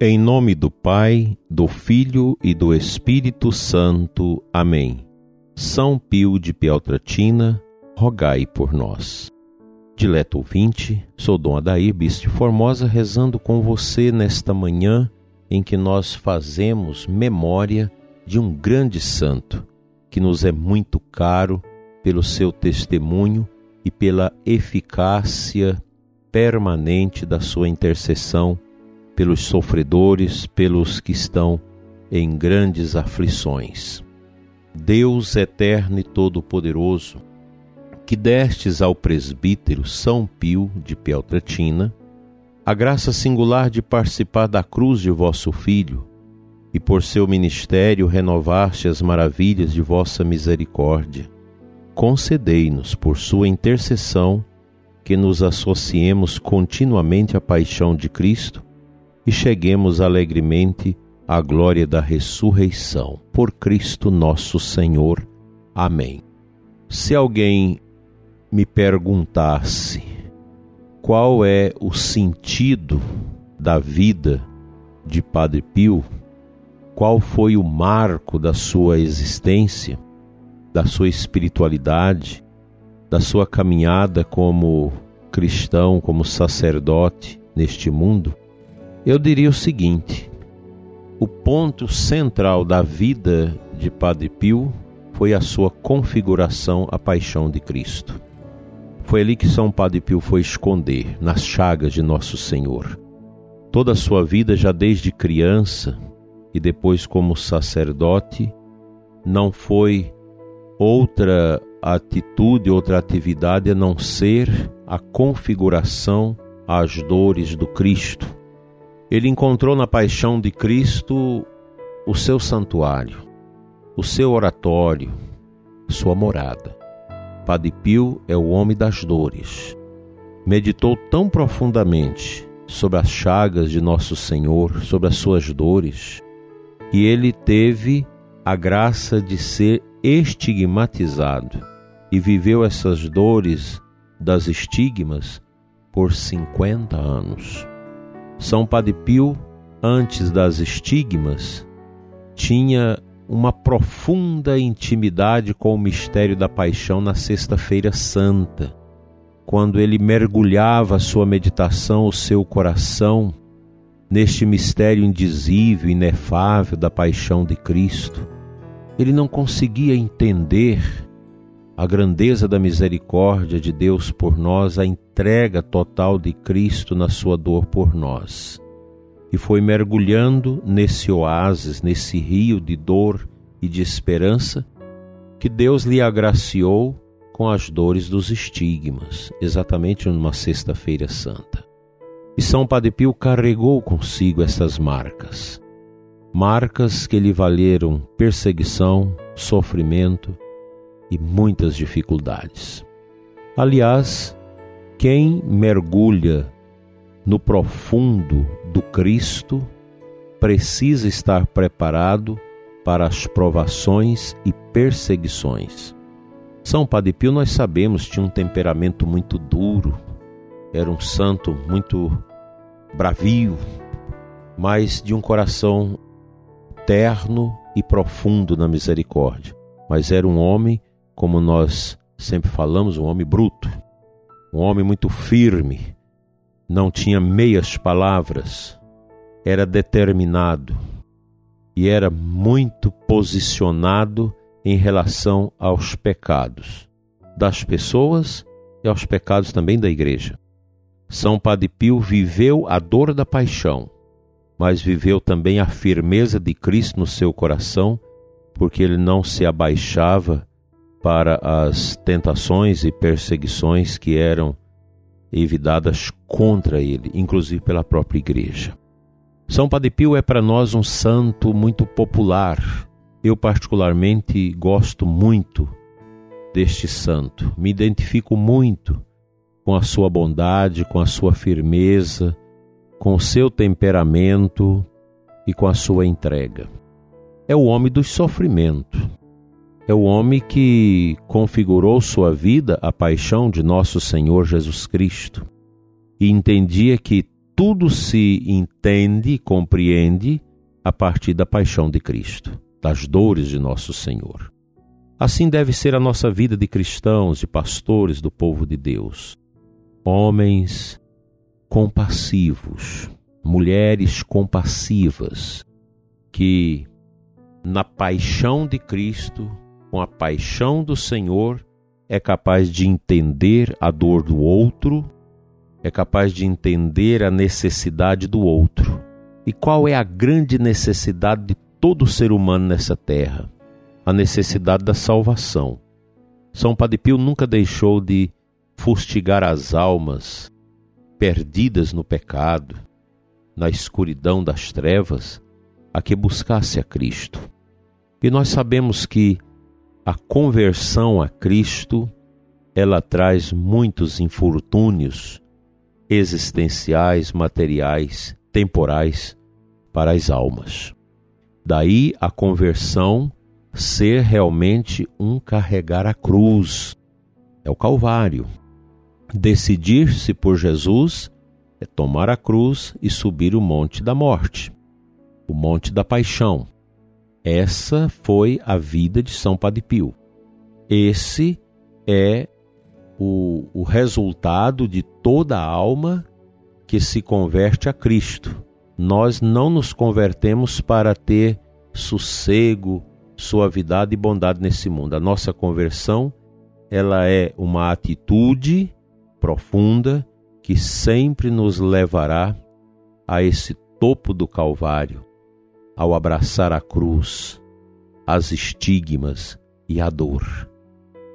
Em nome do Pai, do Filho e do Espírito Santo. Amém. São Pio de Pieltratina, rogai por nós. Dileto ouvinte, sou Dom Adair, bispo de Formosa, rezando com você nesta manhã em que nós fazemos memória de um grande santo que nos é muito caro pelo seu testemunho e pela eficácia permanente da sua intercessão pelos sofredores, pelos que estão em grandes aflições. Deus eterno e todo-poderoso, que destes ao presbítero São Pio de Peltratina a graça singular de participar da cruz de vosso Filho, e por seu ministério renovaste as maravilhas de vossa misericórdia. Concedei-nos, por sua intercessão, que nos associemos continuamente à paixão de Cristo e cheguemos alegremente à glória da ressurreição. Por Cristo nosso Senhor. Amém. Se alguém me perguntasse qual é o sentido da vida de Padre Pio, qual foi o marco da sua existência, da sua espiritualidade, da sua caminhada como cristão, como sacerdote neste mundo, eu diria o seguinte: o ponto central da vida de Padre Pio foi a sua configuração à paixão de Cristo. Foi ali que São Padre Pio foi esconder, nas chagas de Nosso Senhor. Toda a sua vida, já desde criança e depois como sacerdote, não foi outra atitude, outra atividade a não ser a configuração às dores do Cristo, ele encontrou na paixão de Cristo o seu santuário, o seu oratório, sua morada. Padre Pio é o homem das dores. Meditou tão profundamente sobre as chagas de Nosso Senhor, sobre as suas dores, que ele teve a graça de ser estigmatizado e viveu essas dores das estigmas por 50 anos. São Padre Pio, antes das estigmas, tinha uma profunda intimidade com o mistério da paixão na Sexta-feira Santa, quando ele mergulhava a sua meditação, o seu coração, neste mistério indizível, inefável da paixão de Cristo. Ele não conseguia entender a grandeza da misericórdia de Deus por nós, a entrega total de Cristo na sua dor por nós. E foi mergulhando nesse oásis, nesse rio de dor e de esperança, que Deus lhe agraciou com as dores dos estigmas, exatamente numa Sexta-feira Santa. E São Padre Pio carregou consigo essas marcas, marcas que lhe valeram perseguição, sofrimento, e muitas dificuldades. Aliás, quem mergulha no profundo do Cristo precisa estar preparado para as provações e perseguições. São Padre Pio, nós sabemos, tinha um temperamento muito duro, era um santo muito bravio, mas de um coração terno e profundo na misericórdia. Mas era um homem como nós sempre falamos, um homem bruto, um homem muito firme, não tinha meias palavras, era determinado e era muito posicionado em relação aos pecados das pessoas e aos pecados também da igreja. São Padre Pio viveu a dor da paixão, mas viveu também a firmeza de Cristo no seu coração, porque ele não se abaixava para as tentações e perseguições que eram evitadas contra ele, inclusive pela própria igreja. São Padre Pio é para nós um santo muito popular. Eu, particularmente, gosto muito deste santo. Me identifico muito com a sua bondade, com a sua firmeza, com o seu temperamento e com a sua entrega. É o homem do sofrimento é o homem que configurou sua vida à paixão de nosso Senhor Jesus Cristo e entendia que tudo se entende e compreende a partir da paixão de Cristo, das dores de nosso Senhor. Assim deve ser a nossa vida de cristãos, de pastores do povo de Deus. Homens compassivos, mulheres compassivas, que na paixão de Cristo, com a paixão do Senhor, é capaz de entender a dor do outro, é capaz de entender a necessidade do outro. E qual é a grande necessidade de todo ser humano nessa terra? A necessidade da salvação. São Padre Pio nunca deixou de fustigar as almas perdidas no pecado, na escuridão das trevas, a que buscasse a Cristo. E nós sabemos que a conversão a Cristo, ela traz muitos infortúnios existenciais, materiais, temporais para as almas. Daí a conversão ser realmente um carregar a cruz, é o Calvário. Decidir-se por Jesus é tomar a cruz e subir o monte da morte, o monte da paixão. Essa foi a vida de São Padre Pio. Esse é o, o resultado de toda alma que se converte a Cristo. Nós não nos convertemos para ter sossego, suavidade e bondade nesse mundo. A nossa conversão, ela é uma atitude profunda que sempre nos levará a esse topo do Calvário, ao abraçar a cruz, as estigmas e a dor.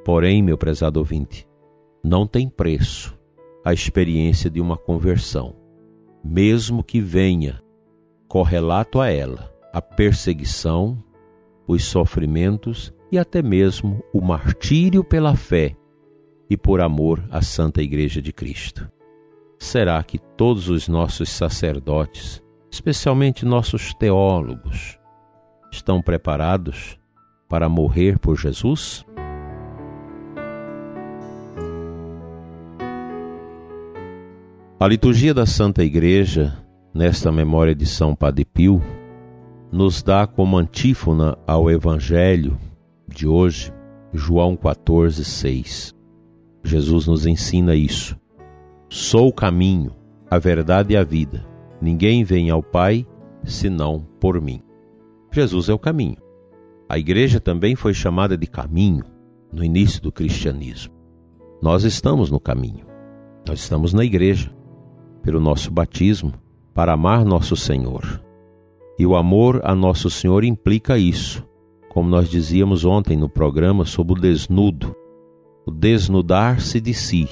Porém, meu prezado ouvinte, não tem preço a experiência de uma conversão, mesmo que venha correlato a ela a perseguição, os sofrimentos e até mesmo o martírio pela fé e por amor à Santa Igreja de Cristo. Será que todos os nossos sacerdotes especialmente nossos teólogos, estão preparados para morrer por Jesus? A liturgia da Santa Igreja, nesta memória de São Padre Pio, nos dá como antífona ao Evangelho de hoje, João 14, 6. Jesus nos ensina isso. Sou o caminho, a verdade e a vida. Ninguém vem ao Pai senão por mim. Jesus é o caminho. A igreja também foi chamada de caminho no início do cristianismo. Nós estamos no caminho. Nós estamos na igreja pelo nosso batismo para amar nosso Senhor. E o amor a nosso Senhor implica isso, como nós dizíamos ontem no programa sobre o desnudo, o desnudar-se de si,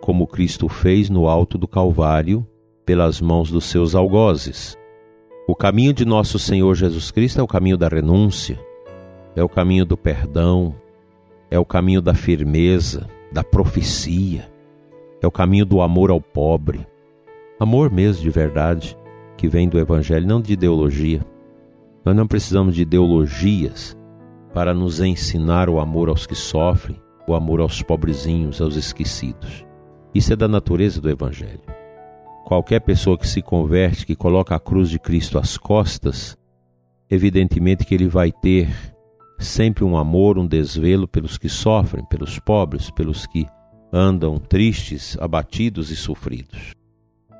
como Cristo fez no alto do Calvário pelas mãos dos seus algozes. O caminho de nosso Senhor Jesus Cristo é o caminho da renúncia, é o caminho do perdão, é o caminho da firmeza, da profecia, é o caminho do amor ao pobre. Amor mesmo de verdade, que vem do Evangelho, não de ideologia. Nós não precisamos de ideologias para nos ensinar o amor aos que sofrem, o amor aos pobrezinhos, aos esquecidos. Isso é da natureza do Evangelho. Qualquer pessoa que se converte, que coloca a cruz de Cristo às costas, evidentemente que ele vai ter sempre um amor, um desvelo pelos que sofrem, pelos pobres, pelos que andam tristes, abatidos e sofridos.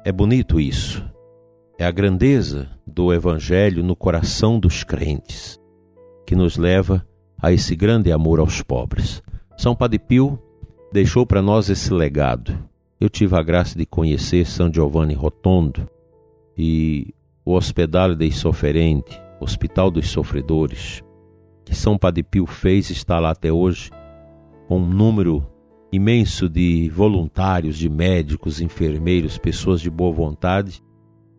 É bonito isso. É a grandeza do Evangelho no coração dos crentes que nos leva a esse grande amor aos pobres. São Padre Pio deixou para nós esse legado eu tive a graça de conhecer São Giovanni Rotondo e o Hospital dei Sofferenti, Hospital dos Sofredores, que São Padre Pio fez está lá até hoje, com um número imenso de voluntários, de médicos, enfermeiros, pessoas de boa vontade,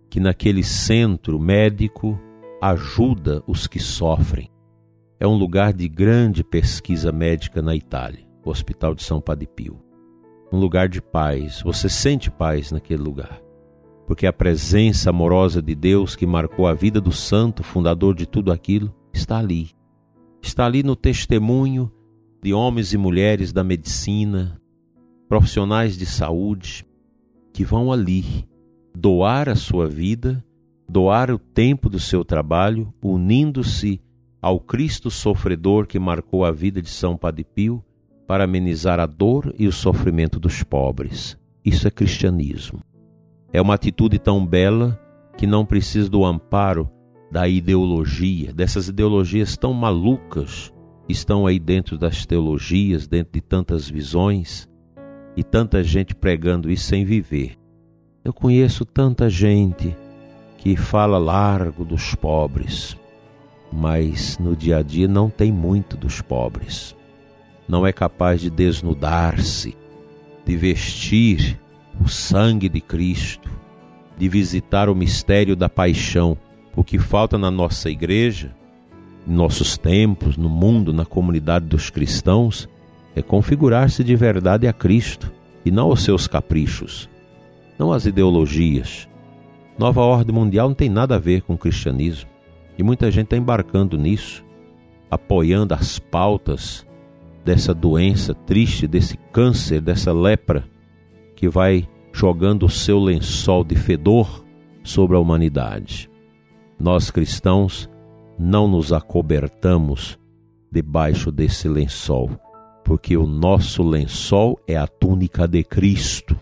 que naquele centro médico ajuda os que sofrem. É um lugar de grande pesquisa médica na Itália, o Hospital de São Padre Pio um lugar de paz. Você sente paz naquele lugar. Porque a presença amorosa de Deus que marcou a vida do santo, fundador de tudo aquilo, está ali. Está ali no testemunho de homens e mulheres da medicina, profissionais de saúde, que vão ali doar a sua vida, doar o tempo do seu trabalho, unindo-se ao Cristo sofredor que marcou a vida de São Padre Pio para amenizar a dor e o sofrimento dos pobres. Isso é cristianismo. É uma atitude tão bela que não precisa do amparo da ideologia, dessas ideologias tão malucas que estão aí dentro das teologias, dentro de tantas visões e tanta gente pregando isso sem viver. Eu conheço tanta gente que fala largo dos pobres, mas no dia a dia não tem muito dos pobres. Não é capaz de desnudar-se, de vestir o sangue de Cristo, de visitar o mistério da paixão. O que falta na nossa igreja, em nossos tempos, no mundo, na comunidade dos cristãos, é configurar-se de verdade a Cristo e não aos seus caprichos, não às ideologias, Nova ordem mundial não tem nada a ver com o cristianismo. E muita gente está embarcando nisso, apoiando as pautas dessa doença triste, desse câncer, dessa lepra, que vai jogando o seu lençol de fedor sobre a humanidade. Nós cristãos não nos acobertamos debaixo desse lençol, porque o nosso lençol é a túnica de Cristo,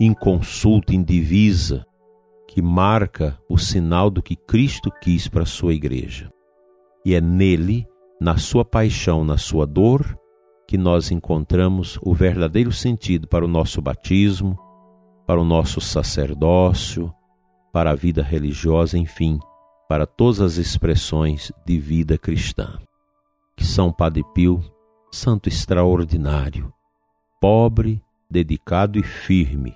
inconsulta, indivisa, que marca o sinal do que Cristo quis para a sua igreja. E é nele, na sua paixão, na sua dor, que nós encontramos o verdadeiro sentido para o nosso batismo, para o nosso sacerdócio, para a vida religiosa, enfim, para todas as expressões de vida cristã. Que São Padre Pio, santo extraordinário, pobre, dedicado e firme,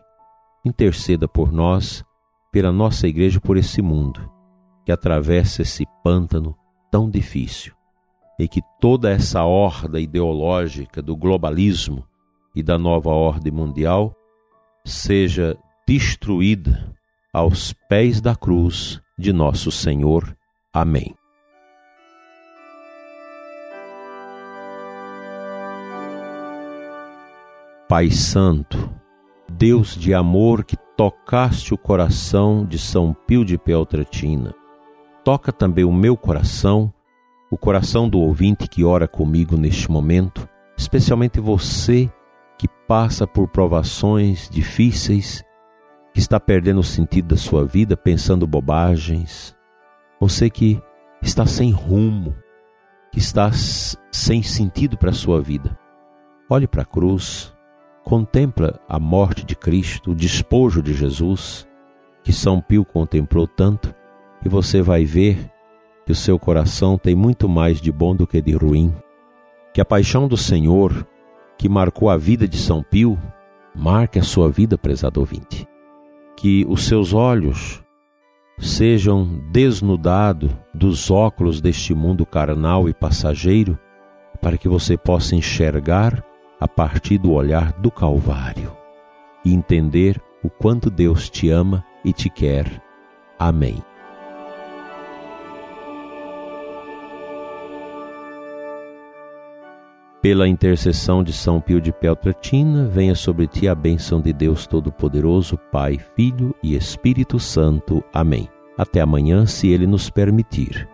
interceda por nós pela nossa igreja por esse mundo que atravessa esse pântano tão difícil e que toda essa horda ideológica do globalismo e da nova ordem mundial seja destruída aos pés da cruz de nosso Senhor. Amém. Pai Santo, Deus de amor que tocaste o coração de São Pio de Peltratina. Toca também o meu coração, o coração do ouvinte que ora comigo neste momento, especialmente você que passa por provações difíceis, que está perdendo o sentido da sua vida pensando bobagens, você que está sem rumo, que está sem sentido para a sua vida. Olhe para a cruz, Contempla a morte de Cristo, o despojo de Jesus, que São Pio contemplou tanto, e você vai ver que o seu coração tem muito mais de bom do que de ruim. Que a paixão do Senhor, que marcou a vida de São Pio, marque a sua vida, prezado ouvinte. Que os seus olhos sejam desnudados dos óculos deste mundo carnal e passageiro, para que você possa enxergar a partir do olhar do Calvário e entender o quanto Deus te ama e te quer. Amém. Pela intercessão de São Pio de Peltratina, venha sobre ti a bênção de Deus Todo-Poderoso, Pai, Filho e Espírito Santo. Amém. Até amanhã, se Ele nos permitir.